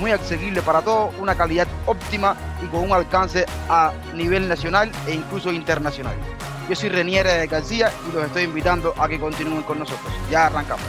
muy accesibles para todos, una calidad óptima y con un alcance a nivel nacional e incluso internacional. Yo soy Renier García y los estoy invitando a que continúen con nosotros. Ya arrancamos.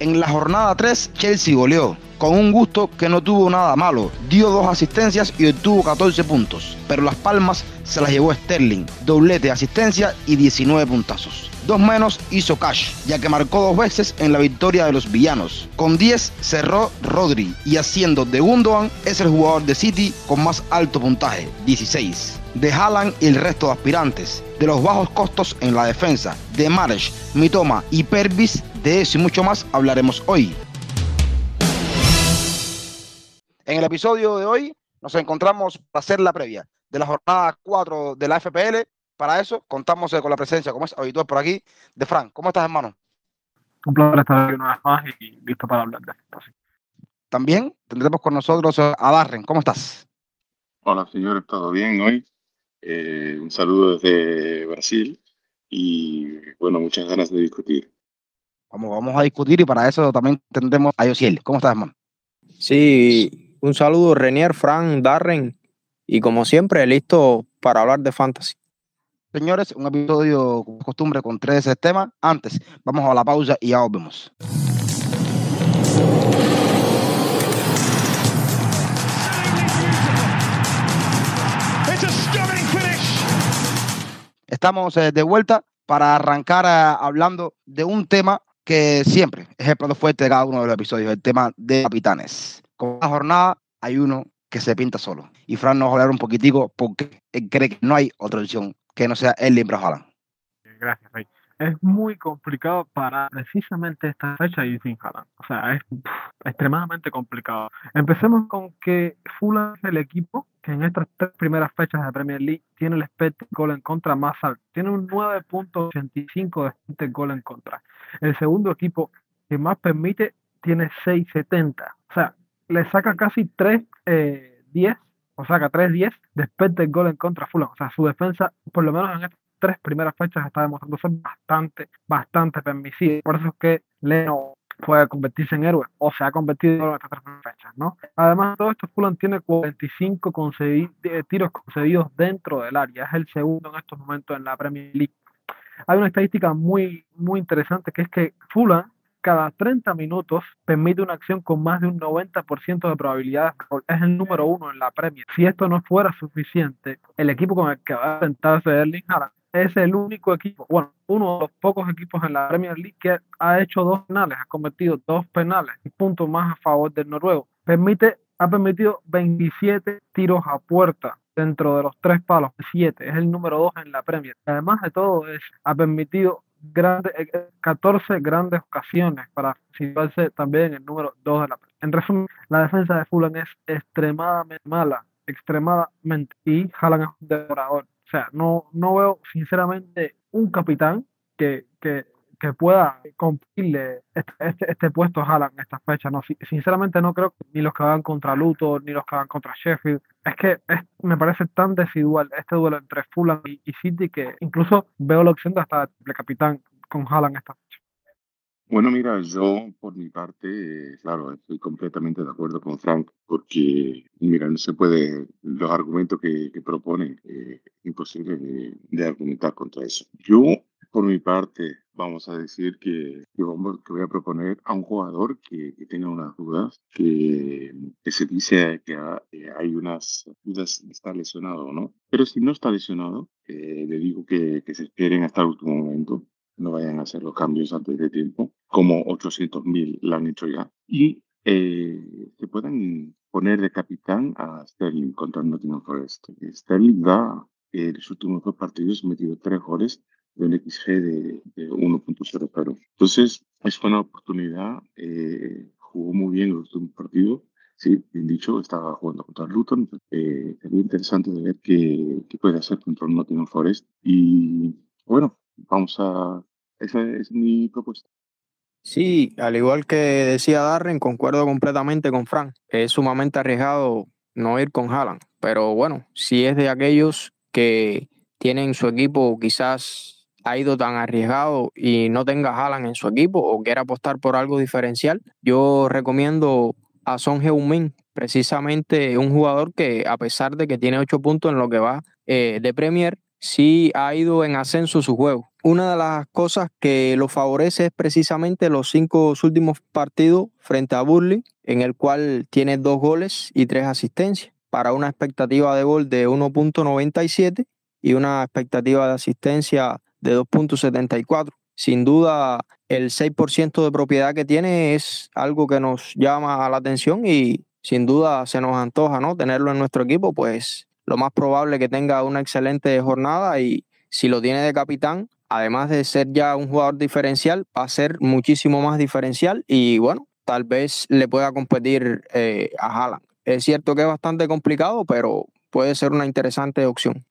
En la jornada 3, Chelsea goleó con un gusto que no tuvo nada malo. Dio dos asistencias y obtuvo 14 puntos. Pero las palmas se las llevó Sterling, doblete de asistencia y 19 puntazos. Dos menos hizo Cash, ya que marcó dos veces en la victoria de los villanos. Con 10 cerró Rodri y haciendo de Gundogan es el jugador de City con más alto puntaje, 16 de Haaland y el resto de aspirantes, de los bajos costos en la defensa, de Marsh, Mitoma y Pervis, de eso y mucho más hablaremos hoy. En el episodio de hoy nos encontramos para hacer la previa de la jornada 4 de la FPL. Para eso contamos con la presencia, como es habitual por aquí, de Frank. ¿Cómo estás, hermano? Un placer estar aquí una vez más y listo para hablar de esto. También tendremos con nosotros a Darren. ¿Cómo estás? Hola, señores, ¿todo bien hoy? Eh, un saludo desde Brasil y bueno, muchas ganas de discutir. Vamos, vamos a discutir y para eso también tendremos a Yosiel. ¿Cómo estás, hermano? Sí, un saludo, Renier, Fran, Darren, y como siempre, listo para hablar de fantasy. Señores, un episodio como costumbre con tres temas. Antes, vamos a la pausa y ya volvemos. Estamos eh, de vuelta para arrancar eh, hablando de un tema que siempre es el plato fuerte de cada uno de los episodios, el tema de capitanes. Con la jornada hay uno que se pinta solo. Y Fran nos va a hablar un poquitico porque él cree que no hay otra opción que no sea el Limbra Haaland. Gracias, Rey. Es muy complicado para precisamente esta fecha y sin Haaland. O sea, es extremadamente complicado. Empecemos con que Fulham es el equipo que en estas tres primeras fechas de Premier League tiene el expected gol en contra más alto. Tiene un 9.85 de expected gol en contra. El segundo equipo que más permite tiene 6.70. O sea, le saca casi 3, 10, o saca 3-10 de expected gol en contra Fulham. O sea, su defensa, por lo menos en estas tres primeras fechas, está demostrando ser bastante, bastante permisiva. Por eso es que Leno puede convertirse en héroe o se ha convertido en estas tres fechas, ¿no? Además de todo esto, Fulham tiene 45 eh, tiros concedidos dentro del área. Es el segundo en estos momentos en la Premier League. Hay una estadística muy, muy interesante que es que Fulham cada 30 minutos permite una acción con más de un 90% de probabilidad. Es el número uno en la Premier. Si esto no fuera suficiente, el equipo con el que va a sentarse Erling Haaland es el único equipo, bueno, uno de los pocos equipos en la Premier League que ha hecho dos penales, ha cometido dos penales, y punto más a favor del noruego. Permite, ha permitido 27 tiros a puerta dentro de los tres palos, siete, es el número dos en la Premier. Además de todo, es, ha permitido 14 eh, grandes ocasiones para situarse también en el número 2 de la En resumen, la defensa de Fulham es extremadamente mala, extremadamente, y Haaland es un devorador. O sea, no, no veo sinceramente un capitán que, que, que pueda cumplirle este, este, este, puesto a Haaland en esta fecha. No, sinceramente no creo que ni los que van contra Luthor, ni los que van contra Sheffield. Es que me parece tan desigual este duelo entre Fulham y, City que incluso veo la opción de hasta de capitán con Haaland esta fecha. Bueno, mira, yo por mi parte, claro, estoy completamente de acuerdo con Frank, porque, mira, no se puede, los argumentos que, que propone, eh, imposible de, de, argumentar contra eso. Yo, por mi parte, vamos a decir que, que, vamos, que voy a proponer a un jugador que, que tenga unas dudas, que, que se dice que hay unas dudas de estar lesionado o no, pero si no está lesionado, eh, le digo que, que se esperen hasta el último momento no vayan a hacer los cambios antes de tiempo, como 800.000 lo han hecho ya. Y eh, se pueden poner de capitán a Sterling contra Nottingham Forest. Sterling da en los últimos dos partidos metido tres goles de un XG de, de 1.00. Entonces, es una oportunidad. Eh, jugó muy bien los últimos partidos sí, bien dicho, estaba jugando contra Luton. Eh, sería interesante de ver qué, qué, puede hacer contra el Nottingham Forest. Y bueno, vamos a... Esa es mi propuesta. Sí, al igual que decía Darren, concuerdo completamente con Frank. Es sumamente arriesgado no ir con Haaland, pero bueno, si es de aquellos que tienen su equipo quizás ha ido tan arriesgado y no tenga Haaland en su equipo o quiera apostar por algo diferencial, yo recomiendo a Son Heung-min, precisamente un jugador que a pesar de que tiene ocho puntos en lo que va eh, de Premier, sí ha ido en ascenso su juego. Una de las cosas que lo favorece es precisamente los cinco últimos partidos frente a Burley, en el cual tiene dos goles y tres asistencias, para una expectativa de gol de 1.97 y una expectativa de asistencia de 2.74. Sin duda, el 6% de propiedad que tiene es algo que nos llama la atención y sin duda se nos antoja ¿no? tenerlo en nuestro equipo, pues lo más probable es que tenga una excelente jornada y si lo tiene de capitán, además de ser ya un jugador diferencial, va a ser muchísimo más diferencial y bueno, tal vez le pueda competir eh, a Haaland. Es cierto que es bastante complicado, pero puede ser una interesante opción.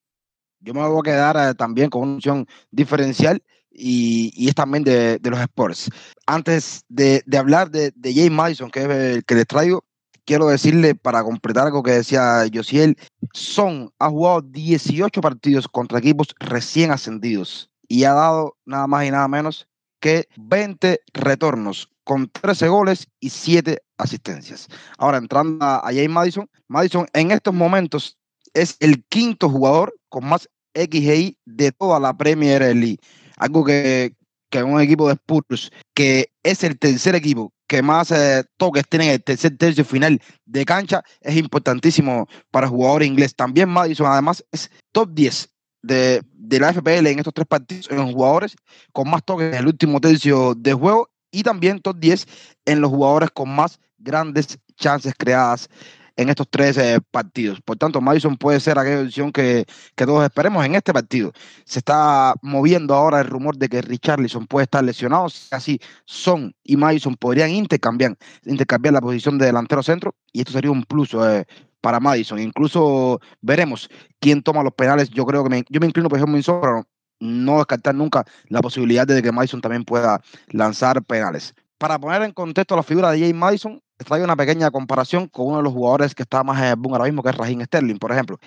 Yo me voy a quedar eh, también con una opción diferencial y, es también de, los sports. Antes de, hablar de, de James Madison, que es el que les traigo, quiero decirle para completar algo que decía Josiel, Son ha jugado 18 partidos contra equipos recién ascendidos y ha dado nada más y nada menos que 20 retornos con 13 goles y 7 asistencias. Ahora entrando a, a James Madison, Madison en estos momentos es el quinto jugador con más XGI de toda la Premier League. Algo que, que un equipo de Spurs, que es el tercer equipo que más eh, toques tiene en el tercer tercio final de cancha, es importantísimo para jugadores inglés. También Madison, además, es top 10 de, de, la FPL en estos tres partidos en jugadores con más toques en el último tercio de juego y también top 10 en los jugadores con más grandes chances creadas en estos tres eh, partidos. Por tanto, Madison puede ser aquella opción que, todos esperemos en este partido. Se está moviendo ahora el rumor de que Richarlison puede estar lesionado. Así, Son y Madison podrían intercambiar, intercambiar la posición de delantero centro y esto sería un plus eh, para Madison. Incluso veremos quién toma los penales. Yo creo que me, yo me inclino por ejemplo en pero no descartar nunca la posibilidad de que Madison también pueda lanzar penales. Para poner en contexto la figura de James Madison, traigo una pequeña comparación con uno de los jugadores que está más en el boom ahora mismo, que es Raheem Sterling, por ejemplo.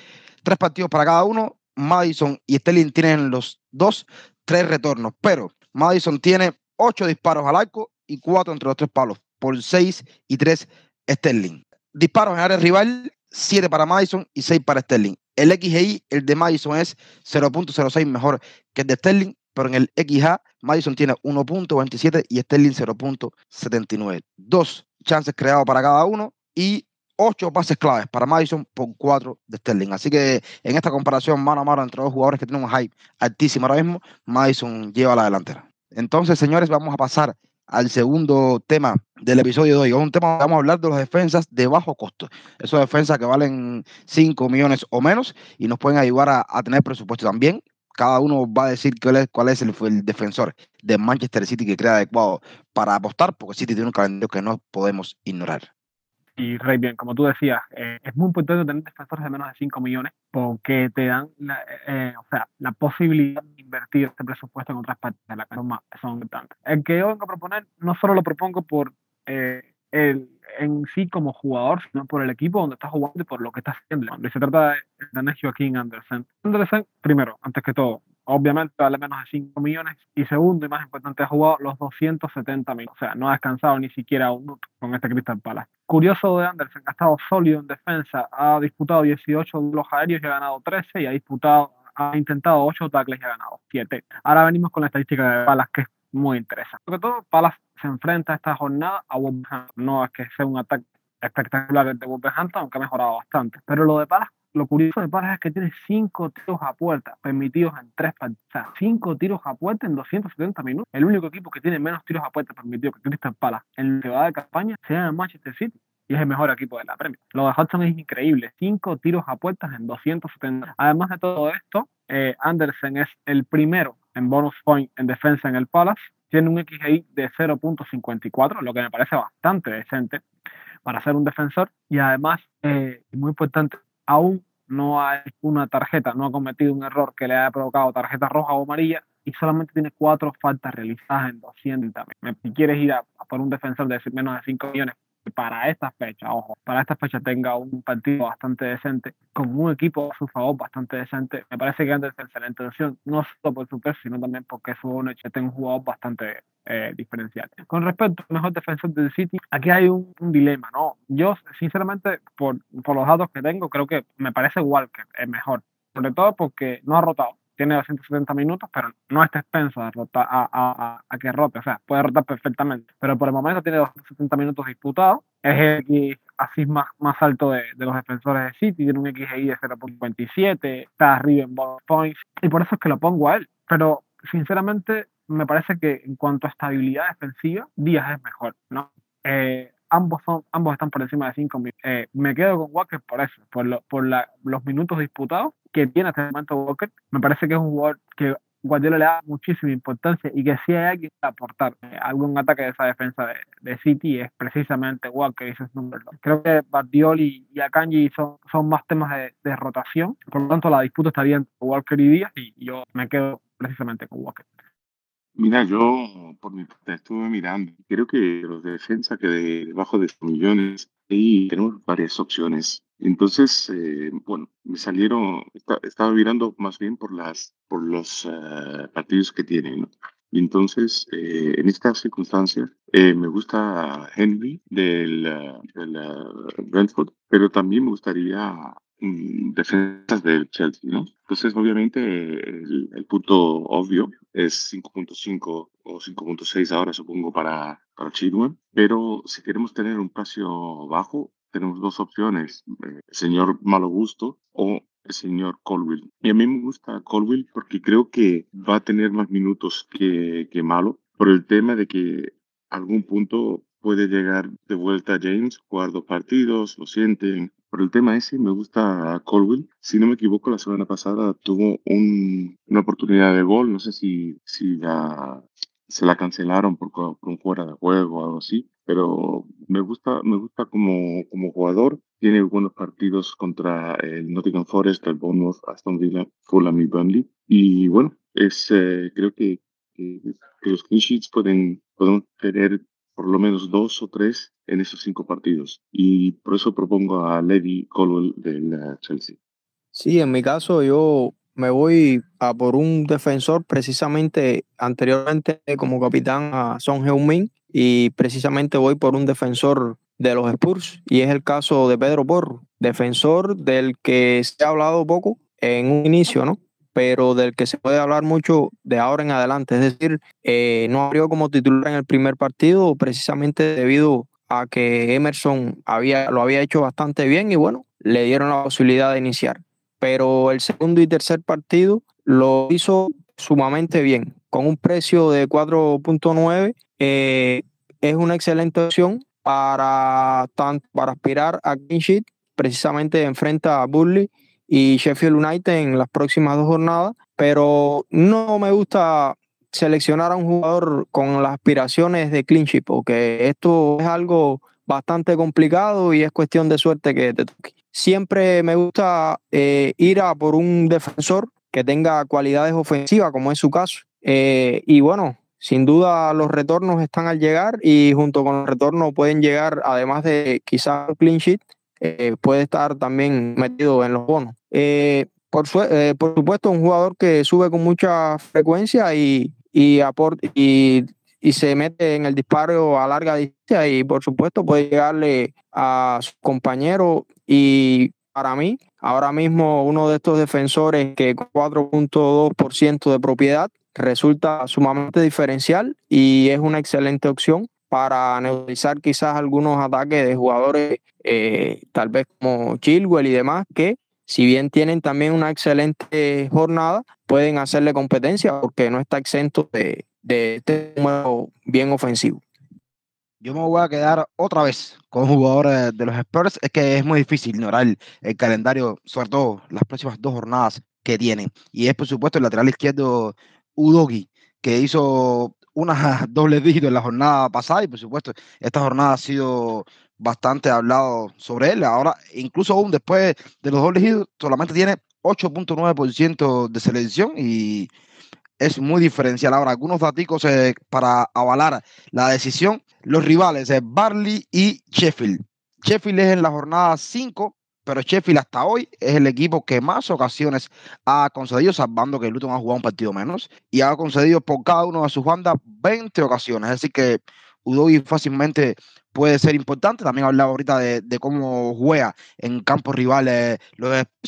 Tres partidos para cada uno, Madison y Sterling tienen los dos, tres retornos, pero Madison tiene ocho disparos al arco y cuatro entre los tres palos, por seis y tres Sterling. Disparos en área rival, siete para Madison y seis para Sterling. El XGI, el de Madison es 0.06 mejor que el de Sterling, pero en el XA, Madison tiene 1.27 y Sterling 0.79. Dos chances creados para cada uno y ocho pases claves para Madison por cuatro de Sterling. Así que en esta comparación mano a mano entre dos jugadores que tienen un hype altísimo ahora mismo, Madison lleva la delantera. Entonces, señores, vamos a pasar al segundo tema del episodio de hoy. Es un tema vamos a hablar de las defensas de bajo costo. Esas defensas que valen 5 millones o menos y nos pueden ayudar a tener presupuesto también cada uno va a decir cuál es, cuál es el, defensor de Manchester City que crea adecuado para apostar, porque City tiene un calendario que no podemos ignorar. Y Rey, bien, como tú decías, eh, es muy importante tener defensores de menos de 5 millones porque te dan la, eh, o sea, la posibilidad de invertir este presupuesto en otras partes de la que son importantes. El que yo vengo a proponer, no solo lo propongo por eh, el, en sí como jugador, sino por el equipo donde está jugando y por lo que está haciendo. Cuando se trata de Daniel Joaquín Andersen. Andersen, primero, antes que todo, obviamente vale menos de 5 millones. Y segundo, y más importante, ha jugado los 270 mil. O sea, no ha descansado ni siquiera un minuto con este Crystal Palace. Curioso de Andersen, ha estado sólido en defensa, ha disputado 18 los aéreos y ha ganado 13 y ha disputado ha intentado 8 tackles y ha ganado 7. Ahora venimos con la estadística de Palace, que es muy interesante. Sobre todo, Palace se enfrenta esta jornada a Wolverhampton. No es que sea un ataque espectacular de Wolverhampton, aunque ha mejorado bastante. Pero lo de Palas, lo curioso de Palas es que tiene cinco tiros a puerta permitidos en tres partidos. O sea, cinco tiros a puerta en 270 minutos. El único equipo que tiene menos tiros a puerta permitidos que Crystal Palace en la va de campaña se llama Manchester City y es el mejor equipo de la Premier. Lo de Hudson es increíble, cinco tiros a puertas en 270. Además de todo esto, eh, Andersen es el primero en bonus point en defensa en el Palace tiene un XGI de 0.54, lo que me parece bastante decente. para ser un defensor y además, eh, muy importante, aún no hay una tarjeta, no ha cometido un error que le haya provocado tarjeta roja o amarilla y solamente tiene cuatro faltas realizadas en 200 también. Si quieres ir a, por un defensor de menos de 5 millones, para esta fecha, ojo, para esta fecha tenga un partido bastante decente, con un equipo a su favor bastante decente, me parece que antes de la intención, no solo por su peso, sino también porque su noche tenga un jugador bastante eh, diferencial. Con respecto al mejor defensor del City, aquí hay un, dilema, ¿no? Yo, sinceramente, por, por los datos que tengo, creo que me parece Walker es mejor, sobre todo porque no ha rotado tiene 270 minutos, pero no está expenso a, a, a, que rote, o sea, puede rotar perfectamente, pero por el momento tiene 270 minutos disputados, es el X así más, más alto de, de, los defensores de City, tiene un XGI de 0.27, está arriba en bonus points, y por eso es que lo pongo a él, pero sinceramente me parece que en cuanto a estabilidad defensiva, Díaz es mejor, ¿no? Eh, ambos, son, ambos están por encima de 5 eh, me quedo con Walker por eso, por, lo, por la, los minutos disputados que tiene hasta el momento Walker. Me parece que es un jugador que Guardiola le da muchísima importancia y que si hay alguien que aportar algún ataque de esa defensa de, de, City es precisamente Walker y ese número Creo que Bardioli y Akanji son, son más temas de, de, rotación, por lo tanto la disputa estaría entre Walker y Díaz y yo me quedo precisamente con Walker. Mira, yo por mi parte estuve mirando. Creo que los de defensa que debajo de millones, ahí tenemos varias opciones. Entonces, eh, bueno, me salieron, estaba mirando más bien por las, por los eh, partidos que tienen. Y entonces, eh, en esta circunstancia, me gusta Henry del, del Brentford, pero también me gustaría defensas del Chelsea, ¿no? Entonces, obviamente, el, punto obvio es 5.5 o 5.6 ahora, supongo, para, para Chilwell, pero si queremos tener un precio bajo, tenemos dos opciones, eh, el señor Malo Gusto o el señor Colwill. Y a mí me gusta Colwill porque creo que va a tener más minutos que, que Malo, por el tema de que algún punto puede llegar de vuelta James, jugar dos partidos, lo sienten, por el tema ese, me gusta Colwell. Si no me equivoco, la semana pasada tuvo un, una oportunidad de gol. No sé si, si la, se la cancelaron por, un fuera de juego o algo así. Pero me gusta, me gusta como, jugador. Tiene buenos partidos contra el Nottingham Forest, el Bournemouth, Aston Villa, Fulham y Burnley. Y bueno, es, eh, creo que, los clean sheets pueden tener por lo menos dos o tres en esos cinco partidos. Y por eso propongo a Lady Colwell del Chelsea. Sí, en mi caso yo me voy a por un defensor precisamente anteriormente como capitán a Son Heung-min y precisamente voy por un defensor de los Spurs y es el caso de Pedro Porro, defensor del que se ha hablado poco en un inicio, ¿no? Pero del que se puede hablar mucho de ahora en adelante. Es decir, eh, no abrió como titular en el primer partido precisamente debido a que Emerson había, lo había hecho bastante bien y bueno, le dieron la posibilidad de iniciar. Pero el segundo y tercer partido lo hizo sumamente bien, con un precio de 4.9. Eh, es una excelente opción para, para aspirar a clean sheet. Precisamente enfrenta a Burley y Sheffield United en las próximas dos jornadas, pero no me gusta seleccionar a un jugador con las aspiraciones de sheet, porque esto es algo bastante complicado y es cuestión de suerte que te toque. Siempre me gusta eh, ir a por un defensor que tenga cualidades ofensivas, como es su caso. Eh, y bueno, sin duda los retornos están al llegar y junto con el retorno pueden llegar, además de quizás un clean sheet, eh, puede estar también metido en los bonos. Eh, por, eh, por supuesto, un jugador que sube con mucha frecuencia y, y, y, y, se mete en el disparo a larga distancia y por supuesto puede llegarle a su compañero y para mí, ahora mismo uno de estos defensores que con 4.2% de propiedad resulta sumamente diferencial y es una excelente opción para neutralizar quizás algunos ataques de jugadores, eh, tal vez como Chilwell y demás, que si bien tienen también una excelente jornada, pueden hacerle competencia porque no está exento de, de este número bien ofensivo. Yo me voy a quedar otra vez con jugadores de los Spurs. Es que es muy difícil ignorar el, calendario, sobre todo las próximas dos jornadas que tienen. Y es, por supuesto, el lateral izquierdo Udogi, que hizo una doble dígito en la jornada pasada y por supuesto esta jornada ha sido bastante hablado sobre él. Ahora, incluso aún después de los dos elegidos, solamente tiene 8.9% de selección y es muy diferencial. Ahora, algunos datos eh, para avalar la decisión. Los rivales, es Barley y Sheffield. Sheffield es en la jornada 5, pero Sheffield hasta hoy es el equipo que más ocasiones ha concedido, salvando que Luton ha jugado un partido menos, y ha concedido por cada uno de sus bandas 20 ocasiones. Es decir, que Udogi fácilmente puede ser importante. También hablaba ahorita de, cómo juega en campos rivales,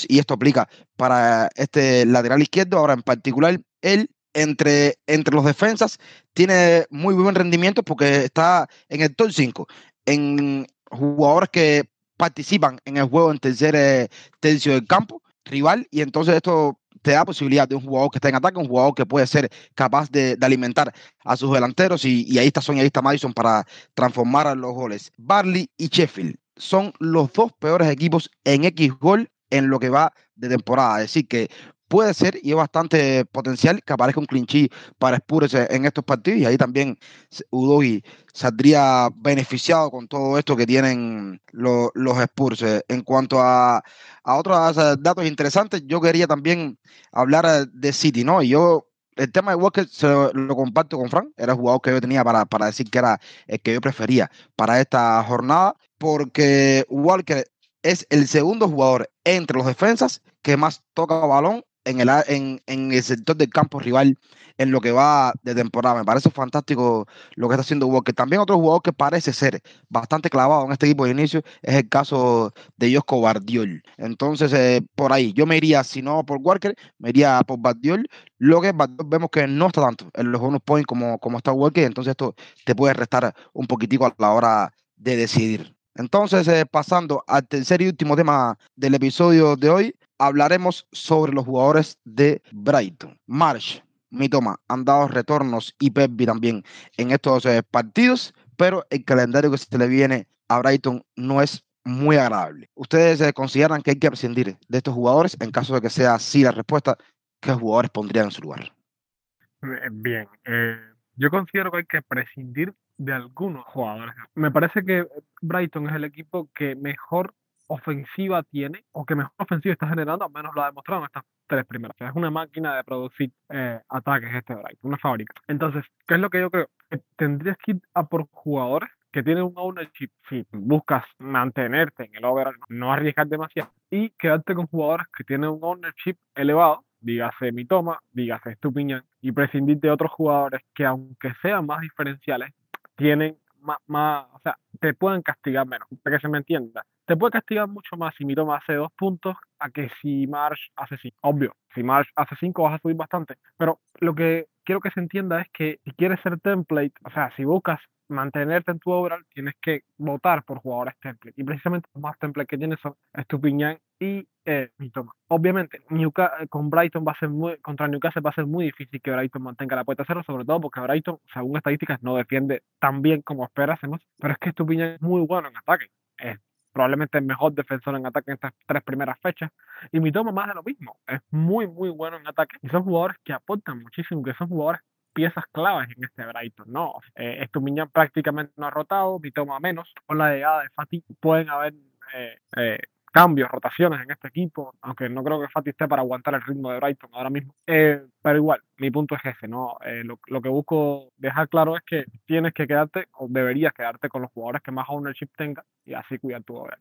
y esto aplica para este lateral izquierdo. Ahora, en particular, él entre, entre los defensas tiene muy buen rendimiento porque está en el top 5 en jugadores que participan en el juego en tercer eh, tercio del campo rival y entonces esto te da posibilidad de un jugador que está en ataque, un jugador que puede ser capaz de, alimentar a sus delanteros y, ahí está Sonia, ahí está Madison para transformar a los goles. Barley y Sheffield son los dos peores equipos en X gol en lo que va de temporada. Es decir, que puede ser y es bastante potencial que aparezca un clinchí para Spurs en estos partidos y ahí también Udogi saldría beneficiado con todo esto que tienen los, Spurs. En cuanto a, a otros datos interesantes, yo quería también hablar de City, ¿no? Y yo el tema de Walker se lo, comparto con Frank, era el jugador que yo tenía para, para decir que era el que yo prefería para esta jornada, porque Walker es el segundo jugador entre los defensas que más toca balón en el, en, en el sector del campo rival en lo que va de temporada. Me parece fantástico lo que está haciendo Walker. También otro jugador que parece ser bastante clavado en este equipo de inicio es el caso de Josco Bardiol. Entonces, eh, por ahí, yo me iría, si no por Walker, me iría por Bardiol. Lo que vemos que no está tanto en los bonus points como, como está Walker, entonces esto te puede restar un poquitico a la hora de decidir. Entonces, eh, pasando al tercer y último tema del episodio de hoy, hablaremos sobre los jugadores de Brighton. Marsh, Mitoma han dado retornos y Pepsi también en estos eh, partidos, pero el calendario que se le viene a Brighton no es muy agradable. ¿Ustedes eh, consideran que hay que prescindir de estos jugadores? En caso de que sea así la respuesta, ¿qué jugadores pondrían en su lugar? Bien, eh, yo considero que hay que prescindir de algunos jugadores. Me parece que Brighton es el equipo que mejor ofensiva tiene o que mejor ofensiva está generando, al menos lo ha demostrado en estas tres primeras. es una máquina de producir eh, ataques este Brighton, una fábrica. Entonces, ¿qué es lo que yo creo? tendrías que ir a por jugadores que tienen un ownership, si buscas mantenerte en el overall, no arriesgar demasiado y quedarte con jugadores que tienen un ownership elevado, dígase Mitoma, dígase Stupiñán, y prescindir de otros jugadores que aunque sean más diferenciales, tienen más, o sea, te pueden castigar menos, para que se me entienda. Te puede castigar mucho más si Mitoma hace dos puntos a que si Marsh hace cinco. Obvio, si Marsh hace cinco vas a subir bastante. Pero lo que quiero que se entienda es que si quieres ser template, o sea, si buscas mantenerte en tu overall, tienes que votar por jugadores template. Y precisamente los más template que tienes son Estupiñán y eh, Mitoma. Obviamente, Newcastle, con Brighton va a ser muy, contra Newcastle va a ser muy difícil que Brighton mantenga la puerta cero, sobre todo porque Brighton, según estadísticas, no defiende tan bien como esperásemos, pero es que Estupiñán es muy bueno en ataque. Es probablemente el mejor defensor en ataque en estas tres primeras fechas. Y Mitoma más de lo mismo. Es muy, muy bueno en ataque. Y son jugadores que aportan muchísimo, que son jugadores piezas claves en este Brighton, ¿no? Eh, Estupiñán prácticamente no ha rotado, Mitoma menos. Con la llegada de Fati pueden haber eh, eh, cambios, rotaciones en este equipo, aunque no creo que Fati esté para aguantar el ritmo de Brighton ahora mismo. Eh, pero igual, mi punto es ese, ¿no? Eh, lo, que busco dejar claro es que tienes que quedarte, o deberías quedarte con los jugadores que más ownership tengan y así cuidar tu hogar.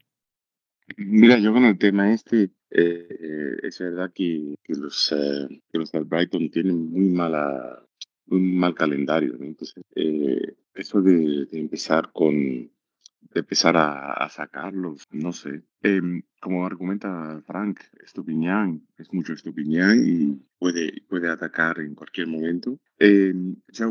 Mira, yo con el tema este, eh, es verdad que, los, que los del Brighton tienen muy mala un mal calendario. Entonces, eso de, empezar con, de empezar a, sacarlos, no sé. Em, como argumenta Frank, Estupiñán es mucho Estupiñán y puede, puede atacar en cualquier momento. Eh,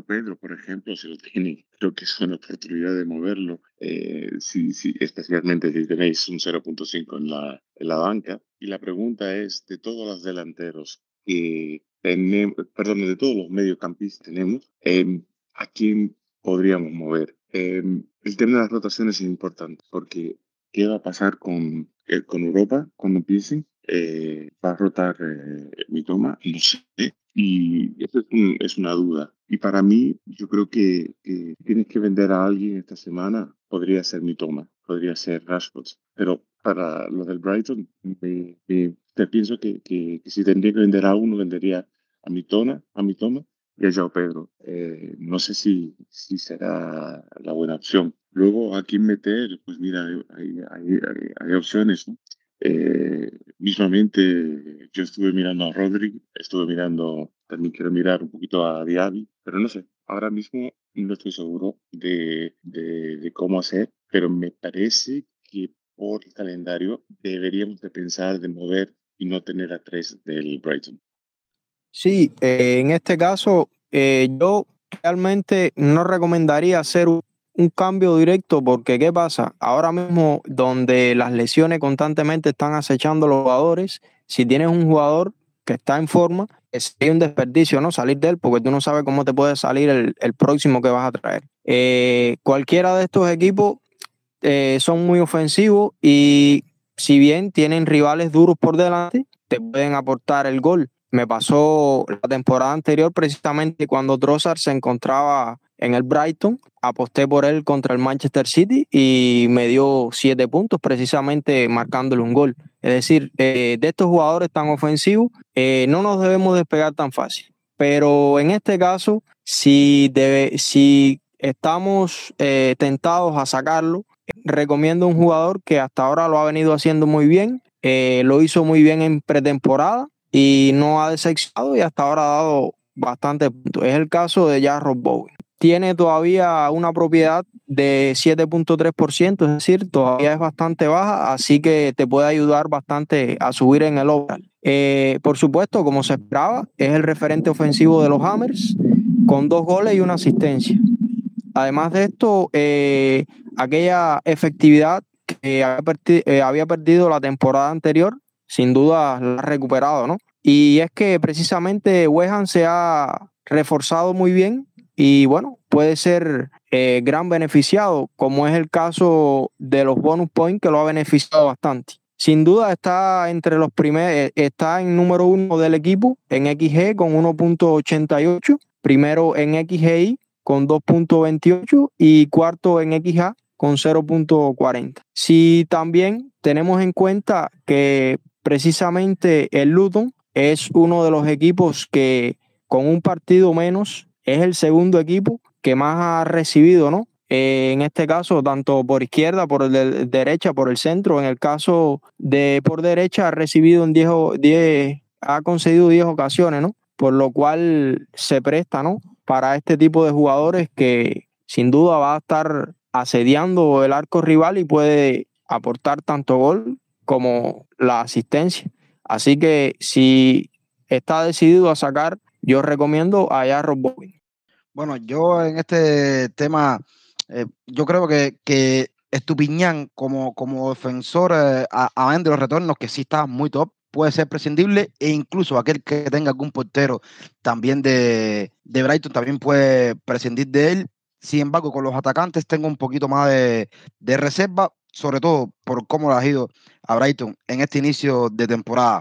Pedro, por ejemplo, si lo tiene, creo que es una oportunidad de moverlo, eh, si, si, especialmente si tenéis un 0.5 en la, en la banca. Y la pregunta es, de todos los delanteros que tenemos, perdón, de todos los mediocampistas tenemos, em, ¿a quién podríamos mover? Em, el tema de las rotaciones es importante porque ¿qué va a pasar con, eh, con Europa cuando empiecen? eh, va a rotar eh, mi toma, no sé. Y eso es, es, una duda. Y para mí, yo creo que, tienes que vender a alguien esta semana. Podría ser mi toma, podría ser Rashford. Pero para lo del Brighton, te pienso que, que, si tendría que vender a uno, vendería a mi toma, a mi toma y a Joao Pedro. Eh, no sé si, si será la buena opción. Luego, ¿a quién meter? Pues mira, hay, hay, hay, opciones. ¿no? Eh, mismamente, yo estuve mirando a Rodri, estuve mirando, también quiero mirar un poquito a Diaby, pero no sé, ahora mismo no estoy seguro de, de, cómo hacer, pero me parece que por el calendario deberíamos de pensar de mover y no tener a tres del Brighton. Sí, eh, en este caso eh, yo realmente no recomendaría hacer un cambio directo porque ¿qué pasa? Ahora mismo donde las lesiones constantemente están acechando los jugadores, si tienes un jugador que está en forma, es un desperdicio, ¿no? Salir de él porque tú no sabes cómo te puede salir el, próximo que vas a traer. Eh, cualquiera de estos equipos eh, son muy ofensivos y si bien tienen rivales duros por delante, te pueden aportar el gol. Me pasó la temporada anterior precisamente cuando Trossard se encontraba en el Brighton, aposté por él contra el Manchester City y me dio siete puntos precisamente marcándole un gol. Es decir, eh, de estos jugadores tan ofensivos eh, no nos debemos despegar tan fácil. Pero en este caso, si, si estamos tentados a sacarlo, recomiendo un jugador que hasta ahora lo ha venido haciendo muy bien, lo hizo muy bien en pretemporada y no ha decepcionado y hasta ahora ha dado bastante puntos. Es el caso de Jarrod Bowen tiene todavía una propiedad de 7.3%, es decir, todavía es bastante baja, así que te puede ayudar bastante a subir en el overall. Eh, por supuesto, como se esperaba, es el referente ofensivo de los Hammers, con dos goles y una asistencia. Además de esto, eh, aquella efectividad que eh, había, perdido la temporada anterior, sin duda la ha recuperado, ¿no? Y es que precisamente Wehan se ha reforzado muy bien y bueno, puede ser eh, gran beneficiado, como es el caso de los bonus points que lo ha beneficiado bastante. Sin duda está entre los primeros, eh, está en número uno del equipo en XG con 1.88, primero en XGI con 2.28 y cuarto en XA con 0.40. Si también tenemos en cuenta que precisamente el Luton es uno de los equipos que con un partido menos es el segundo equipo que más ha recibido, ¿no? Eh, en este caso, tanto por izquierda, por el derecha, por el centro. En el caso de por derecha, ha recibido en 10, ha concedido 10 ocasiones, ¿no? Por lo cual se presta, ¿no? Para este tipo de jugadores que sin duda va a estar asediando el arco rival y puede aportar tanto gol como la asistencia. Así que si está decidido a sacar, yo recomiendo a Jarro Bowen. Bueno, yo en este tema, eh, yo creo que, que Estupiñán como, como defensor, eh, a, de los retornos, que sí está muy top, puede ser prescindible e incluso aquel que tenga algún portero también de, de Brighton también puede prescindir de él. Sin embargo, con los atacantes tengo un poquito más de, reserva, sobre todo por cómo le ha ido a Brighton en este inicio de temporada.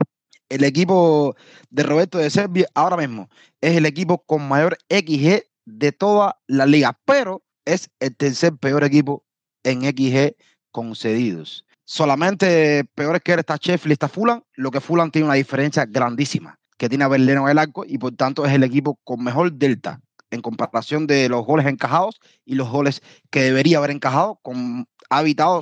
El equipo de Roberto de Serbia ahora mismo es el equipo con mayor XG de toda la liga, pero es el tercer peor equipo en XG concedidos. Solamente peores que él está Sheffield está Fulham, lo que Fulham tiene una diferencia grandísima, que tiene a Berleno en el arco y por tanto es el equipo con mejor delta en comparación de los goles encajados y los goles que debería haber encajado, con, ha evitado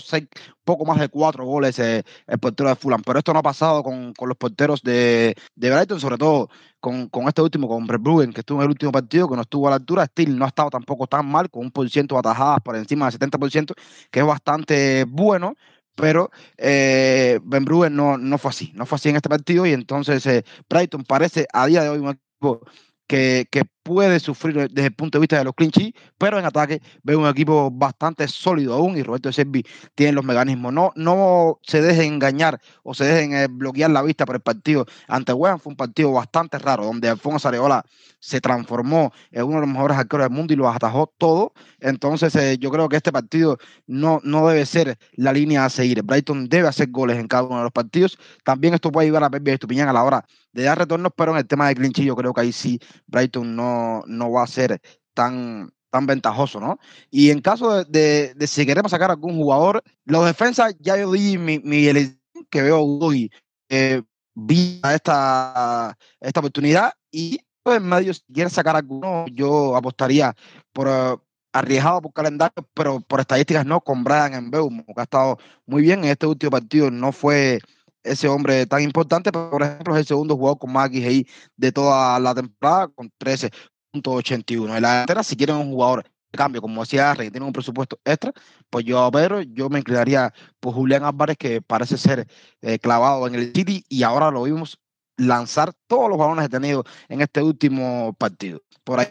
poco más de cuatro goles eh, el portero de Fulham. Pero esto no ha pasado con, los porteros de, de, Brighton, sobre todo con, este último, con Bruggen, que estuvo en el último partido, que no estuvo a la altura. Steel no ha estado tampoco tan mal, con un por ciento atajadas por encima del 70%, que es bastante bueno, pero eh, Ben Bruggen no, no fue así, no fue así en este partido y entonces eh, Brighton parece a día de hoy un equipo que, puede sufrir desde el punto de vista de los clinches, pero en ataque veo un equipo bastante sólido aún y Roberto Servi tiene los mecanismos. No, no se dejen engañar o se dejen eh, bloquear la vista por el partido ante West Fue un partido bastante raro, donde Alfonso Areola se transformó en uno de los mejores arqueros del mundo y lo atajó todo. Entonces, eh, yo creo que este partido no, no debe ser la línea a seguir. Brighton debe hacer goles en cada uno de los partidos. También esto puede ayudar a Pepe Estupiñán a la hora de dar retornos, pero en el tema de clinch yo creo que ahí sí Brighton no, no va a ser tan, tan ventajoso, ¿no? Y en caso de, de, si queremos sacar algún jugador, los defensas, ya yo di mi, mi que veo hoy, eh, vi esta, esta oportunidad y en medio, si quieren sacar alguno, yo apostaría por uh, arriesgado por calendario, pero por estadísticas no, con Brian en Beumo, que ha estado muy bien en este último partido, no fue ese hombre tan importante, por ejemplo es el segundo jugador con más XGI de toda la temporada con 13.81. En la delantera, si quieren un jugador de cambio, como decía que tiene un presupuesto extra, pues yo, pero yo me inclinaría por Julián Álvarez, que parece ser eh, clavado en el City y ahora lo vimos lanzar todos los balones detenidos en este último partido. Por ahí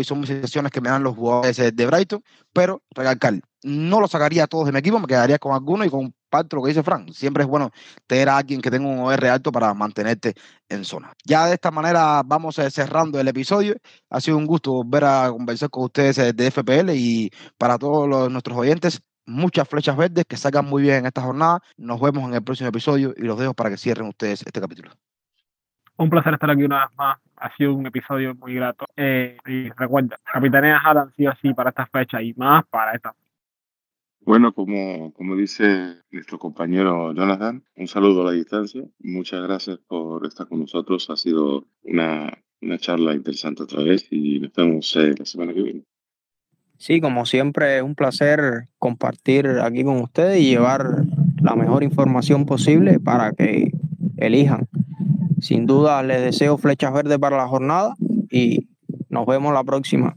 y son mis sensaciones que me dan los jugadores de Brighton, pero recalcar, no lo sacaría a todos de mi equipo, me quedaría con alguno y con parte lo que dice Frank. Siempre es bueno tener a alguien que tenga un OR alto para mantenerte en zona. Ya de esta manera vamos eh, cerrando el episodio. Ha sido un gusto volver a conversar con ustedes eh, de FPL y para todos nuestros oyentes, muchas flechas verdes que salgan muy bien en esta jornada. Nos vemos en el próximo episodio y los dejo para que cierren ustedes este capítulo. Un placer estar aquí una vez más. Ha sido un episodio muy grato. Eh, y recuerda, Capitanea Adam sí o sí para esta fecha y más para esta bueno, como, como dice nuestro compañero Jonathan, un saludo a la distancia. Muchas gracias por estar con nosotros. Ha sido una, una charla interesante otra vez y nos vemos eh, la semana que viene. Sí, como siempre, es un placer compartir aquí con ustedes y llevar la mejor información posible para que elijan. Sin duda, les deseo flechas verdes para la jornada y nos vemos la próxima.